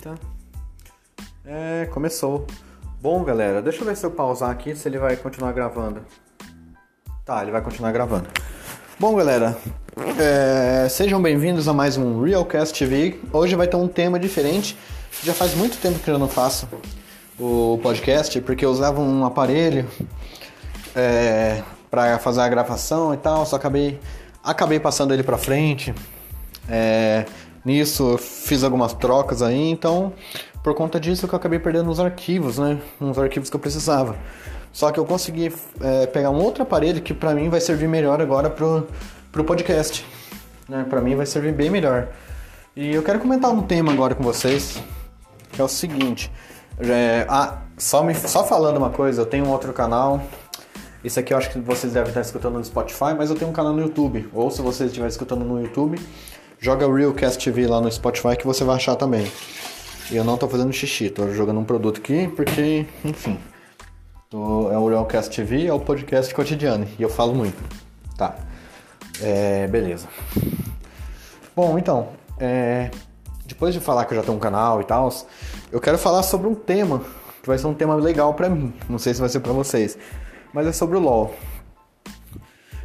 Eita. É, começou. Bom, galera, deixa eu ver se eu pausar aqui, se ele vai continuar gravando. Tá, ele vai continuar gravando. Bom, galera, é, sejam bem-vindos a mais um Realcast TV. Hoje vai ter um tema diferente. Já faz muito tempo que eu não faço o podcast, porque eu usava um aparelho é, para fazer a gravação e tal, só acabei, acabei passando ele para frente. É, nisso fiz algumas trocas aí, então por conta disso que eu acabei perdendo uns arquivos, né? Uns arquivos que eu precisava. Só que eu consegui é, pegar um outro aparelho que pra mim vai servir melhor agora pro, pro podcast. Né? Pra mim vai servir bem melhor. E eu quero comentar um tema agora com vocês, que é o seguinte. É, ah, só, me, só falando uma coisa, eu tenho um outro canal. Esse aqui eu acho que vocês devem estar escutando no Spotify, mas eu tenho um canal no YouTube. Ou se vocês estiverem escutando no YouTube, joga Realcast TV lá no Spotify que você vai achar também. E eu não tô fazendo xixi, tô jogando um produto aqui porque, enfim. Tô, é o Realcast TV, é o podcast cotidiano. E eu falo muito. Tá. É, beleza. Bom, então, é, depois de falar que eu já tenho um canal e tal, eu quero falar sobre um tema que vai ser um tema legal pra mim. Não sei se vai ser pra vocês, mas é sobre o LoL.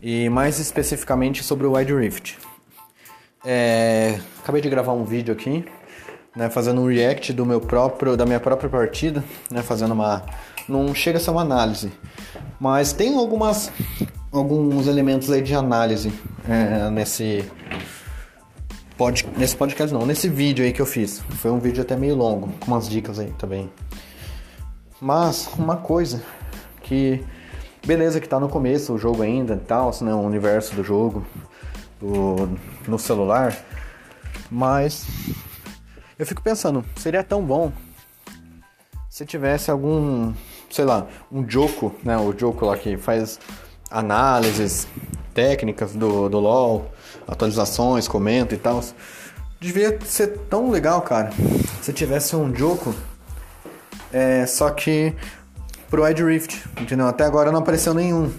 E mais especificamente sobre o Wide Rift. É, acabei de gravar um vídeo aqui, né, fazendo um react do meu próprio, da minha própria partida, né, fazendo uma, não chega a ser uma análise, mas tem algumas, alguns elementos aí de análise é, nesse pod, nesse podcast não, nesse vídeo aí que eu fiz. Foi um vídeo até meio longo, com umas dicas aí também. Mas uma coisa que beleza que tá no começo o jogo ainda, tal, né, o universo do jogo, do, no celular. Mas eu fico pensando, seria tão bom se tivesse algum, sei lá, um Joko, né? O Joko lá que faz análises técnicas do, do LoL, atualizações, comenta e tal. Devia ser tão legal, cara, se tivesse um Joko, é, só que pro Wide Rift, entendeu? Até agora não apareceu nenhum.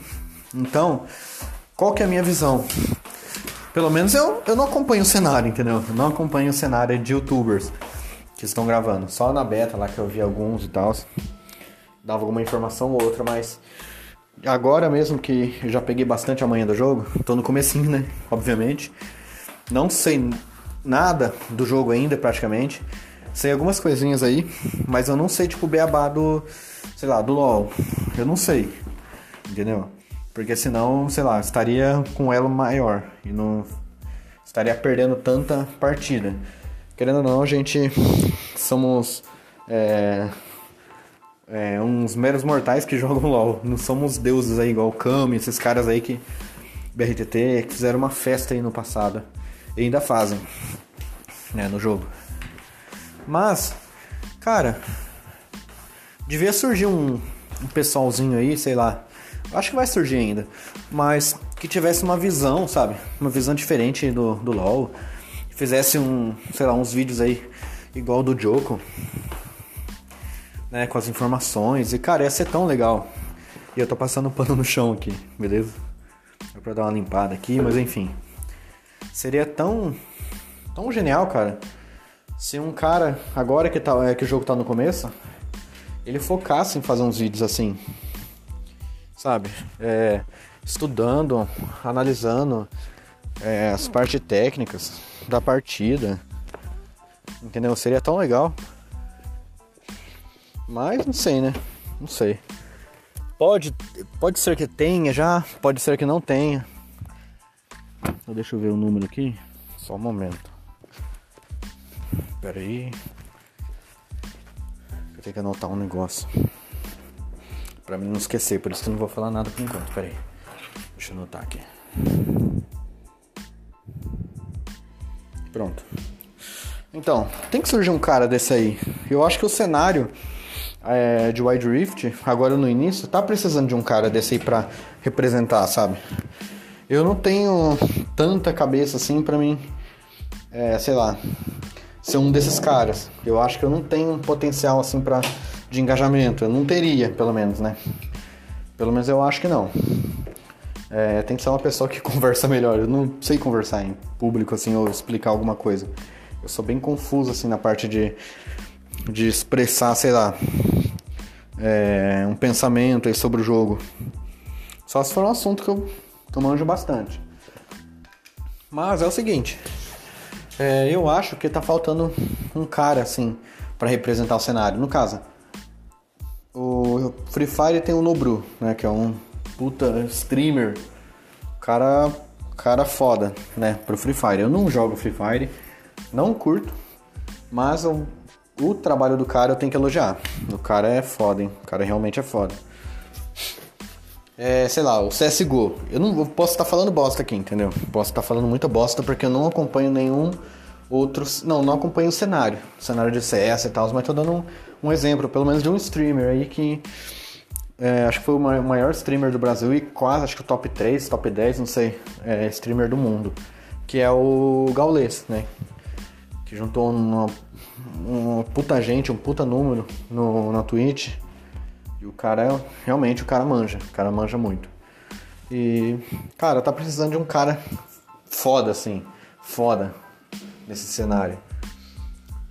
Então, qual que é a minha visão? Pelo menos eu, eu não acompanho o cenário, entendeu? Eu não acompanho o cenário de youtubers que estão gravando. Só na beta lá que eu vi alguns e tal. Dava alguma informação ou outra, mas agora mesmo que eu já peguei bastante a manhã do jogo, tô no comecinho, né? Obviamente. Não sei nada do jogo ainda, praticamente. Sei algumas coisinhas aí, mas eu não sei, tipo, o beabá do, sei lá, do LoL. Eu não sei, entendeu? Porque senão, sei lá, estaria com elo maior e não estaria perdendo tanta partida. Querendo ou não, a gente somos é, é, uns meros mortais que jogam LOL. Não somos deuses aí, igual o Kami, esses caras aí que. BRTT, que fizeram uma festa aí no passado. E ainda fazem, né, no jogo. Mas, cara, devia surgir um, um pessoalzinho aí, sei lá, Acho que vai surgir ainda. Mas que tivesse uma visão, sabe? Uma visão diferente do, do LoL. Fizesse um, sei lá, uns vídeos aí igual do Joko. Né, com as informações. E cara, ia ser tão legal. E eu tô passando pano no chão aqui, beleza? É pra dar uma limpada aqui, mas enfim. Seria tão. tão genial, cara. Se um cara, agora que, tá, é, que o jogo tá no começo, ele focasse em fazer uns vídeos assim sabe? É, estudando, analisando é, as partes técnicas da partida. Entendeu? Seria tão legal. Mas não sei, né? Não sei. Pode, pode ser que tenha já, pode ser que não tenha. Então, deixa eu ver o número aqui. Só um momento. Pera aí. Eu tenho que anotar um negócio. Pra mim não esquecer, por isso que eu não vou falar nada por enquanto. Pera aí. Deixa eu anotar aqui. Pronto. Então, tem que surgir um cara desse aí. Eu acho que o cenário é, de Wide Rift, agora no início, tá precisando de um cara desse aí pra representar, sabe? Eu não tenho tanta cabeça assim pra mim, é, sei lá, ser um desses caras. Eu acho que eu não tenho um potencial assim pra de engajamento. Eu não teria, pelo menos, né? Pelo menos eu acho que não. É, tem que ser uma pessoa que conversa melhor. Eu não sei conversar em público assim ou explicar alguma coisa. Eu sou bem confuso assim na parte de, de expressar, sei lá, é, um pensamento aí sobre o jogo. Só se for um assunto que eu, que eu manjo bastante. Mas é o seguinte, é, eu acho que tá faltando um cara assim para representar o cenário. No caso, o Free Fire tem o Nobru, né, que é um puta streamer, cara, cara foda, né, pro Free Fire. Eu não jogo Free Fire, não curto, mas o, o trabalho do cara eu tenho que elogiar. O cara é foda, hein? O cara realmente é foda. É, sei lá, o CSGO. Eu não eu posso estar falando bosta aqui, entendeu? Posso estar falando muita bosta porque eu não acompanho nenhum outro. Não, não acompanho o cenário. O cenário de CS e tal, mas tô dando um, um exemplo, pelo menos de um streamer aí que. É, acho que foi o maior streamer do Brasil e quase, acho que o top 3, top 10, não sei, é, streamer do mundo. Que é o Gaules, né? Que juntou uma, uma puta gente, um puta número no, na Twitch e o cara, realmente, o cara manja. O cara manja muito. E, cara, tá precisando de um cara foda, assim. Foda. Nesse cenário.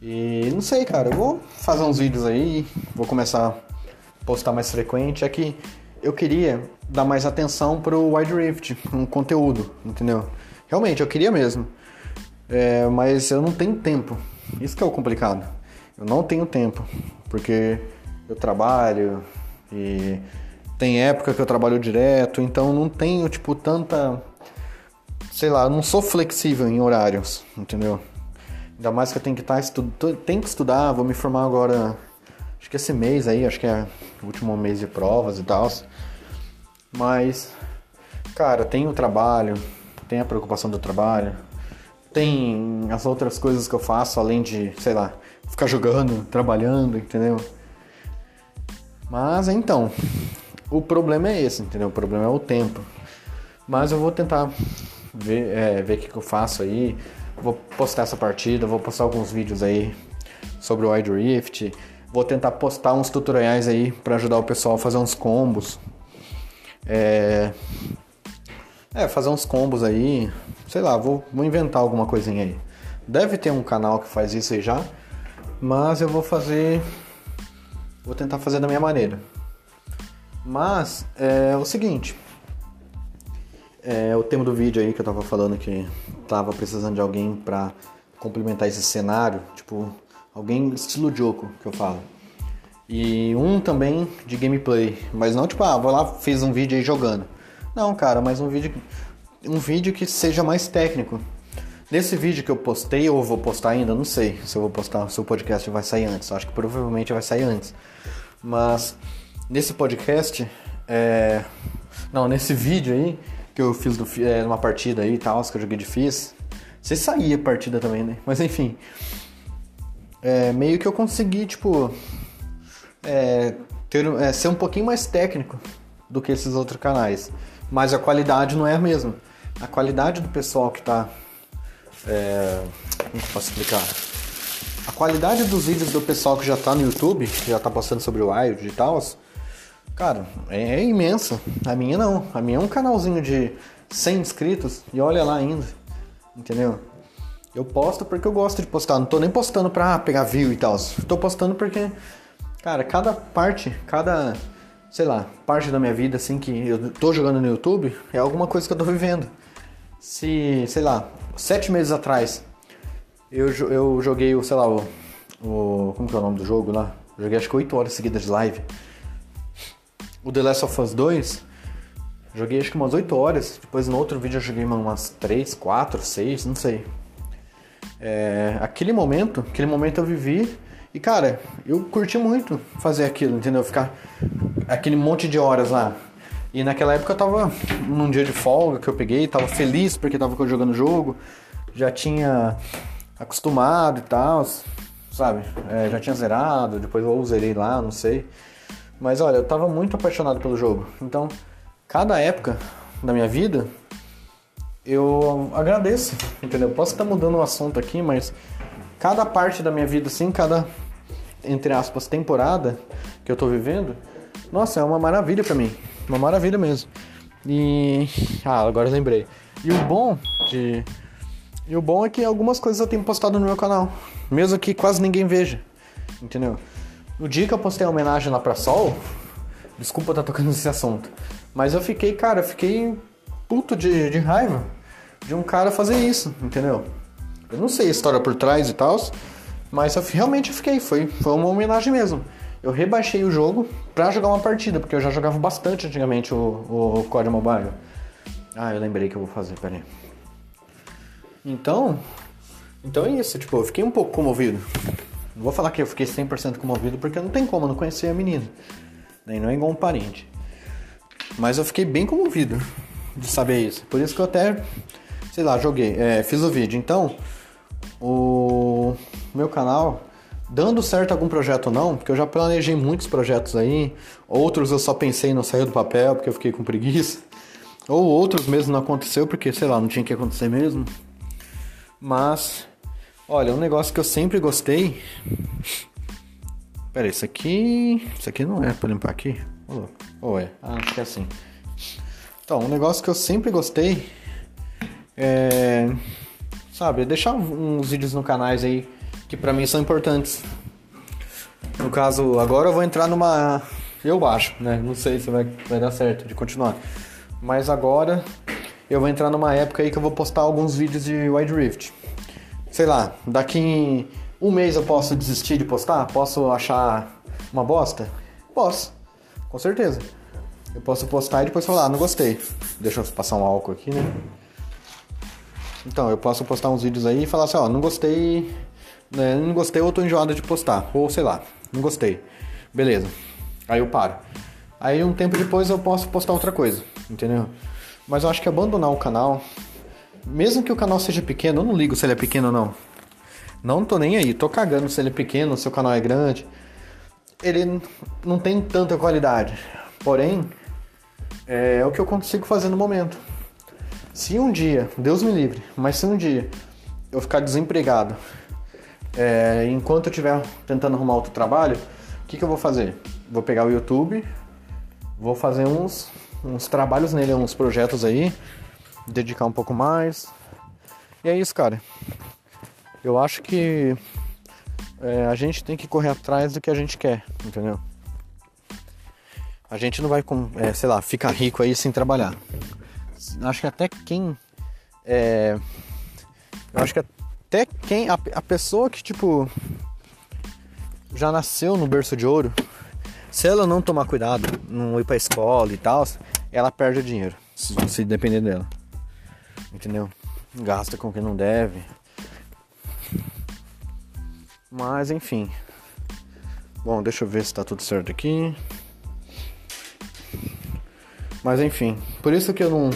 E não sei, cara. Eu vou fazer uns vídeos aí. Vou começar a postar mais frequente. É que eu queria dar mais atenção pro Wide Rift, um conteúdo, entendeu? Realmente, eu queria mesmo. É, mas eu não tenho tempo. Isso que é o complicado. Eu não tenho tempo. Porque eu trabalho, e tem época que eu trabalho direto, então não tenho, tipo, tanta. Sei lá, não sou flexível em horários, entendeu? Ainda mais que eu tenho que estar tá estudando. Tenho que estudar, vou me formar agora. Acho que esse mês aí, acho que é o último mês de provas e tal. Mas, cara, tem o trabalho, tem a preocupação do trabalho, tem as outras coisas que eu faço além de, sei lá, ficar jogando, trabalhando, entendeu? Mas então, o problema é esse, entendeu? O problema é o tempo. Mas eu vou tentar ver, é, ver o que, que eu faço aí. Vou postar essa partida, vou postar alguns vídeos aí sobre o Wide Rift. Vou tentar postar uns tutoriais aí para ajudar o pessoal a fazer uns combos. É, é, fazer uns combos aí. Sei lá, vou, vou inventar alguma coisinha aí. Deve ter um canal que faz isso aí já. Mas eu vou fazer Vou tentar fazer da minha maneira. Mas é o seguinte. É o tema do vídeo aí que eu tava falando que tava precisando de alguém para complementar esse cenário, tipo, alguém estilo Joko que eu falo. E um também de gameplay, mas não tipo, ah, vou lá, fiz um vídeo aí jogando. Não, cara, mas um vídeo um vídeo que seja mais técnico. Nesse vídeo que eu postei, ou vou postar ainda, não sei se eu vou postar, se o podcast vai sair antes. Acho que provavelmente vai sair antes. Mas nesse podcast, é... não, nesse vídeo aí que eu fiz do, é, uma partida aí e tal, que eu joguei de Fizz. Você saía a partida também, né? Mas enfim. É, meio que eu consegui, tipo. É, ter, é, ser um pouquinho mais técnico do que esses outros canais. Mas a qualidade não é a mesma. A qualidade do pessoal que tá. É, como que posso explicar? A qualidade dos vídeos do pessoal que já tá no YouTube, que já tá postando sobre o Wild e tal, cara, é, é imensa. A minha não. A minha é um canalzinho de 100 inscritos e olha lá ainda. Entendeu? Eu posto porque eu gosto de postar. Não tô nem postando pra pegar view e tal. Tô postando porque, cara, cada parte, cada, sei lá, parte da minha vida assim que eu tô jogando no YouTube é alguma coisa que eu tô vivendo. Se, sei lá, sete meses atrás eu, eu joguei o, sei lá, o, o. Como que é o nome do jogo lá? joguei acho que 8 horas seguidas de live. O The Last of Us 2, joguei acho que umas 8 horas. Depois no outro vídeo eu joguei umas 3, 4, 6, não sei. É, aquele momento, aquele momento eu vivi e cara, eu curti muito fazer aquilo, entendeu? Ficar aquele monte de horas lá. E naquela época eu tava num dia de folga que eu peguei, tava feliz porque tava jogando o jogo, já tinha acostumado e tal, sabe? É, já tinha zerado, depois eu zerei lá, não sei. Mas olha, eu tava muito apaixonado pelo jogo. Então, cada época da minha vida, eu agradeço, entendeu? Posso estar mudando o assunto aqui, mas cada parte da minha vida, assim, cada, entre aspas, temporada que eu tô vivendo, nossa, é uma maravilha para mim. Uma maravilha mesmo. E. Ah, agora eu lembrei. E o bom de E o bom é que algumas coisas eu tenho postado no meu canal, mesmo que quase ninguém veja, entendeu? No dia que eu postei a homenagem lá pra Sol, desculpa estar tá tocando nesse assunto, mas eu fiquei, cara, fiquei puto de, de raiva de um cara fazer isso, entendeu? Eu não sei a história por trás e tal, mas eu realmente fiquei, foi, foi uma homenagem mesmo. Eu rebaixei o jogo pra jogar uma partida, porque eu já jogava bastante antigamente o, o, o Mobile. Ah, eu lembrei que eu vou fazer, peraí. Então, então é isso, tipo, eu fiquei um pouco comovido. Não vou falar que eu fiquei 100% comovido, porque não tem como, eu não conhecer a menina. Nem não é igual um parente. Mas eu fiquei bem comovido de saber isso. Por isso que eu até, sei lá, joguei, é, fiz o vídeo. Então, o meu canal, dando certo algum projeto ou não, porque eu já planejei muitos projetos aí, outros eu só pensei não saiu do papel porque eu fiquei com preguiça, ou outros mesmo não aconteceu porque, sei lá, não tinha que acontecer mesmo. Mas, olha, um negócio que eu sempre gostei. Pera isso aqui. Isso aqui não é pra limpar aqui? Ou é? Ah, acho que é assim. Então, um negócio que eu sempre gostei é. Sabe, deixar uns vídeos no canais aí que pra mim são importantes. No caso, agora eu vou entrar numa. Eu acho, né? Não sei se vai, vai dar certo de continuar. Mas agora eu vou entrar numa época aí que eu vou postar alguns vídeos de Wide Rift. Sei lá, daqui um mês eu posso desistir de postar? Posso achar uma bosta? Posso, com certeza. Eu posso postar e depois falar, ah, não gostei. Deixa eu passar um álcool aqui, né? Então, eu posso postar uns vídeos aí e falar assim, ó, não gostei, né, não gostei ou tô enjoado de postar. Ou sei lá, não gostei. Beleza. Aí eu paro. Aí um tempo depois eu posso postar outra coisa, entendeu? Mas eu acho que abandonar o canal, mesmo que o canal seja pequeno, eu não ligo se ele é pequeno ou não. Não tô nem aí, tô cagando se ele é pequeno, se o canal é grande. Ele não tem tanta qualidade. Porém, é o que eu consigo fazer no momento. Se um dia, Deus me livre, mas se um dia eu ficar desempregado, é, enquanto eu estiver tentando arrumar outro trabalho, o que, que eu vou fazer? Vou pegar o YouTube, vou fazer uns uns trabalhos nele, uns projetos aí, dedicar um pouco mais. E é isso, cara. Eu acho que é, a gente tem que correr atrás do que a gente quer, entendeu? A gente não vai, é, sei lá, ficar rico aí sem trabalhar. Acho que até quem. É, eu acho que até quem. A, a pessoa que, tipo. Já nasceu no berço de ouro se ela não tomar cuidado, não ir pra escola e tal, ela perde o dinheiro. Se depender dela. Entendeu? Gasta com quem não deve. Mas enfim. Bom, deixa eu ver se tá tudo certo aqui. Mas enfim, por isso que eu não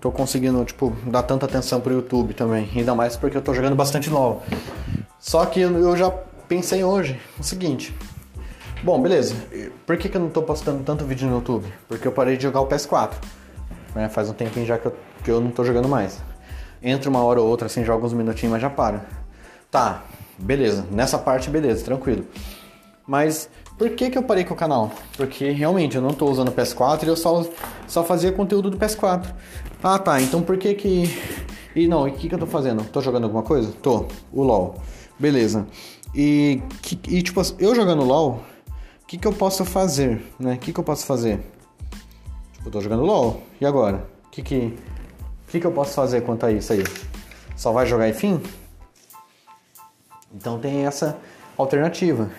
tô conseguindo, tipo, dar tanta atenção pro YouTube também. Ainda mais porque eu tô jogando bastante LOL. Só que eu já pensei hoje o seguinte. Bom, beleza. Por que, que eu não tô postando tanto vídeo no YouTube? Porque eu parei de jogar o PS4. Né? Faz um tempinho já que eu, que eu não tô jogando mais. Entra uma hora ou outra, assim, joga uns minutinhos, mas já para. Tá, beleza. Nessa parte, beleza, tranquilo. Mas por que, que eu parei com o canal? Porque realmente eu não tô usando o PS4 e eu só, só fazia conteúdo do PS4. Ah, tá. Então por que que. E não, e o que, que eu tô fazendo? Tô jogando alguma coisa? Tô. O LOL. Beleza. E, e tipo, eu jogando LOL, o que, que eu posso fazer, né? O que, que eu posso fazer? Eu tô jogando LOL, e agora? O que que, que que eu posso fazer quanto a isso aí? Só vai jogar e fim? Então tem essa alternativa.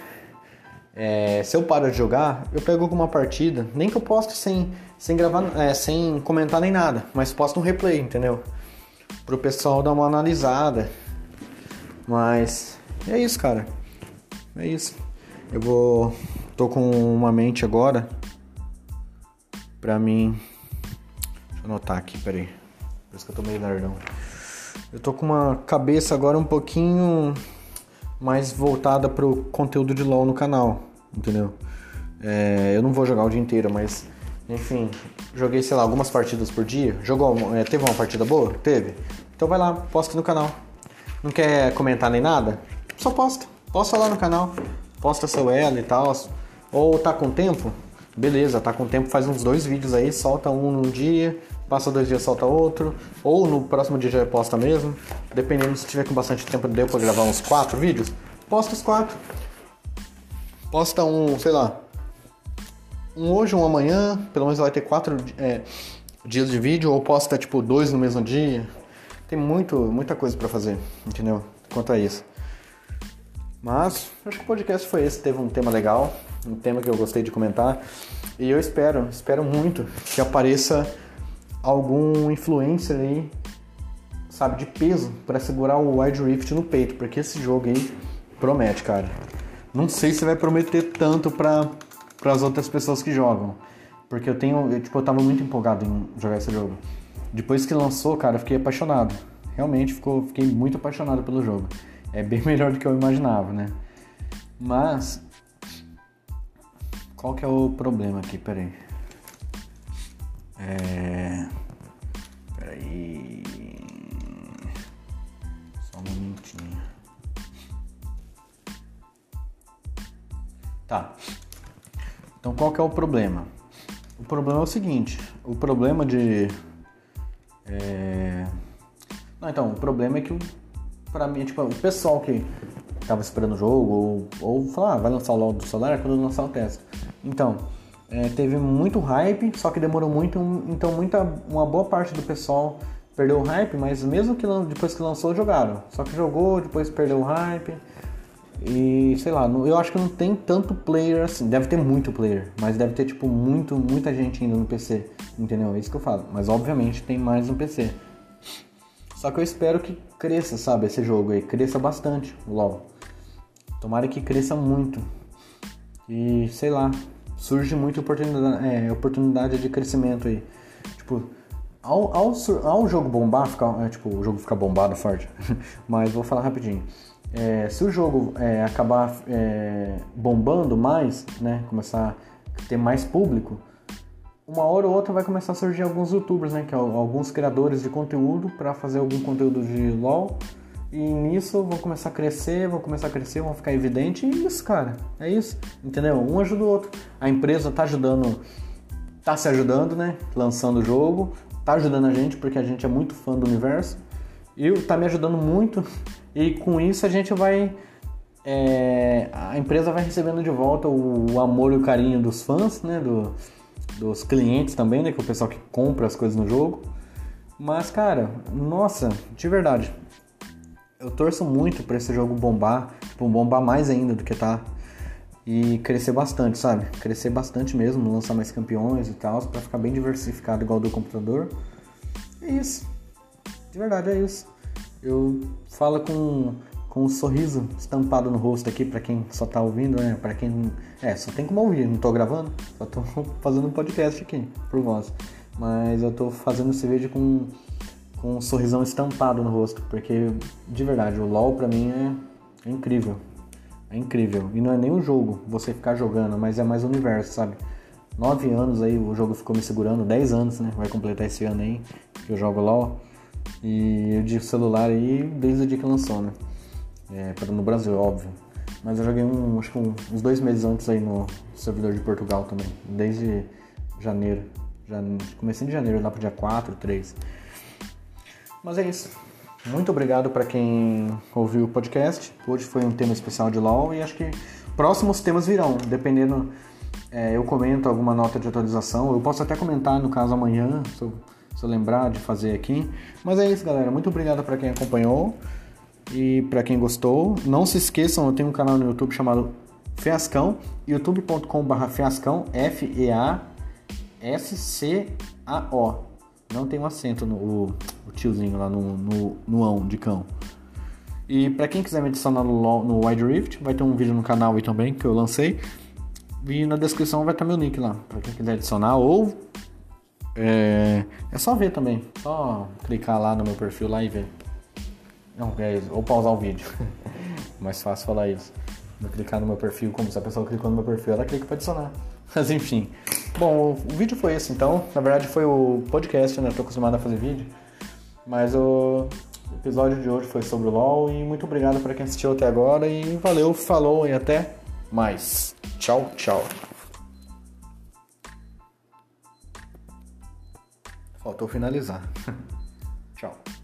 É, se eu paro de jogar, eu pego alguma partida, nem que eu poste sem, sem gravar, é, sem comentar nem nada, mas posto um replay, entendeu? Pro pessoal dar uma analisada. Mas é isso, cara. É isso. Eu vou tô com uma mente agora pra mim. Deixa eu anotar aqui, peraí. Por isso que eu tô meio nerdão. Eu tô com uma cabeça agora um pouquinho mais voltada pro conteúdo de LoL no canal, entendeu? É, eu não vou jogar o dia inteiro, mas enfim, joguei, sei lá, algumas partidas por dia. Jogou, é, teve uma partida boa? Teve. Então vai lá, posta no canal. Não quer comentar nem nada? Só posta. Posta lá no canal. Posta seu elo e tal. Ou tá com tempo? Beleza, tá com tempo, faz uns dois vídeos aí, solta um num dia, passa dois dias solta outro, ou no próximo dia já posta mesmo, dependendo se tiver com bastante tempo deu pra gravar uns quatro vídeos, posta os quatro. Posta um, sei lá, um hoje, um amanhã, pelo menos vai ter quatro é, dias de vídeo, ou posta tipo dois no mesmo dia. Tem muito, muita coisa para fazer, entendeu? Quanto a isso. Mas acho que o podcast foi esse, teve um tema legal, um tema que eu gostei de comentar. E eu espero, espero muito que apareça algum influencer aí, sabe, de peso para segurar o Wide Rift no peito, porque esse jogo aí promete, cara. Não sei se vai prometer tanto para as outras pessoas que jogam, porque eu tenho, eu, tipo, eu tava muito empolgado em jogar esse jogo. Depois que lançou, cara, eu fiquei apaixonado. Realmente ficou, fiquei muito apaixonado pelo jogo. É bem melhor do que eu imaginava, né? Mas qual que é o problema aqui? Peraí. É. Peraí. Só um minutinho. Tá. Então qual que é o problema? O problema é o seguinte. O problema de. É... Não, então, o problema é que pra mim, tipo, o pessoal que tava esperando o jogo, ou, ou falar, ah, vai lançar o LOL do celular quando lançar o teste. Então, é, teve muito hype, só que demorou muito, então muita, uma boa parte do pessoal perdeu o hype, mas mesmo que depois que lançou, jogaram. Só que jogou, depois perdeu o hype. E sei lá, eu acho que não tem tanto player assim. Deve ter muito player, mas deve ter tipo muito, muita gente indo no PC. Entendeu? É isso que eu falo. Mas obviamente tem mais no PC. Só que eu espero que cresça, sabe, esse jogo aí. Cresça bastante, o LoL. Tomara que cresça muito. E sei lá, surge muita oportunidade, é, oportunidade de crescimento aí. Tipo, ao, ao, ao jogo bombar, ficar, é, tipo, o jogo ficar bombado forte, mas vou falar rapidinho. É, se o jogo é, acabar é, bombando mais, né, começar a ter mais público, uma hora ou outra vai começar a surgir alguns youtubers, né, que é alguns criadores de conteúdo para fazer algum conteúdo de LoL e nisso vão começar a crescer, vão começar a crescer, vão ficar evidente. E isso, cara. É isso. Entendeu? Um ajuda o outro. A empresa tá ajudando, tá se ajudando, né? Lançando o jogo, tá ajudando a gente porque a gente é muito fã do universo. E tá me ajudando muito. E com isso a gente vai. É, a empresa vai recebendo de volta o, o, amor e o carinho dos fãs, né? Do, dos clientes também, né? Que é o pessoal que compra as coisas no jogo. Mas, cara, nossa, de verdade, eu torço muito para esse jogo bombar, tipo, bombar mais ainda do que tá. E crescer bastante, sabe? Crescer bastante mesmo, lançar mais campeões e tal, para ficar bem diversificado igual do computador. É isso. De verdade, é isso. Eu falo com, com um sorriso estampado no rosto aqui para quem só tá ouvindo, né? Para quem. É, só tem como ouvir, não tô gravando, só tô fazendo um podcast aqui por voz. Mas eu tô fazendo esse vídeo com com um sorrisão estampado no rosto, porque de verdade, o LoL pra mim é, é incrível. É incrível. E não é nem o jogo, você ficar jogando, mas é mais o universo, sabe? Nove anos aí o jogo ficou me segurando, dez anos, né? Vai completar esse ano aí que eu jogo LoL. E eu de celular aí desde o dia que lançou, né? É, no Brasil, óbvio. Mas eu joguei um, acho que um, uns dois meses antes aí no servidor de Portugal também. Desde janeiro. Já, comecei em janeiro, lá pro dia 4, 3. Mas é isso. Muito obrigado para quem ouviu o podcast. Hoje foi um tema especial de LOL e acho que próximos temas virão, dependendo. É, eu comento alguma nota de atualização. Eu posso até comentar no caso amanhã, se eu, se eu lembrar de fazer aqui. Mas é isso, galera. Muito obrigado para quem acompanhou e para quem gostou. Não se esqueçam, eu tenho um canal no YouTube chamado Fiascão, youtube.com/fiascão, F E A S C A O. Não tem um acento no o, o tiozinho lá no, no, no ão de cão. E para quem quiser me adicionar no, no Wide Rift, vai ter um vídeo no canal aí também que eu lancei. E na descrição vai estar meu link lá, para quem quiser adicionar ou é, é só ver também, só clicar lá no meu perfil lá e ver. Não, é isso, ou pausar o vídeo. Mais fácil falar isso. Vou clicar no meu perfil, como se a pessoa clicou no meu perfil, ela clica para adicionar. Mas enfim. Bom, o vídeo foi esse então. Na verdade foi o podcast, né? Tô acostumado a fazer vídeo. Mas o episódio de hoje foi sobre o LOL e muito obrigado para quem assistiu até agora e valeu, falou e até mais. Tchau, tchau. Faltou finalizar. Tchau.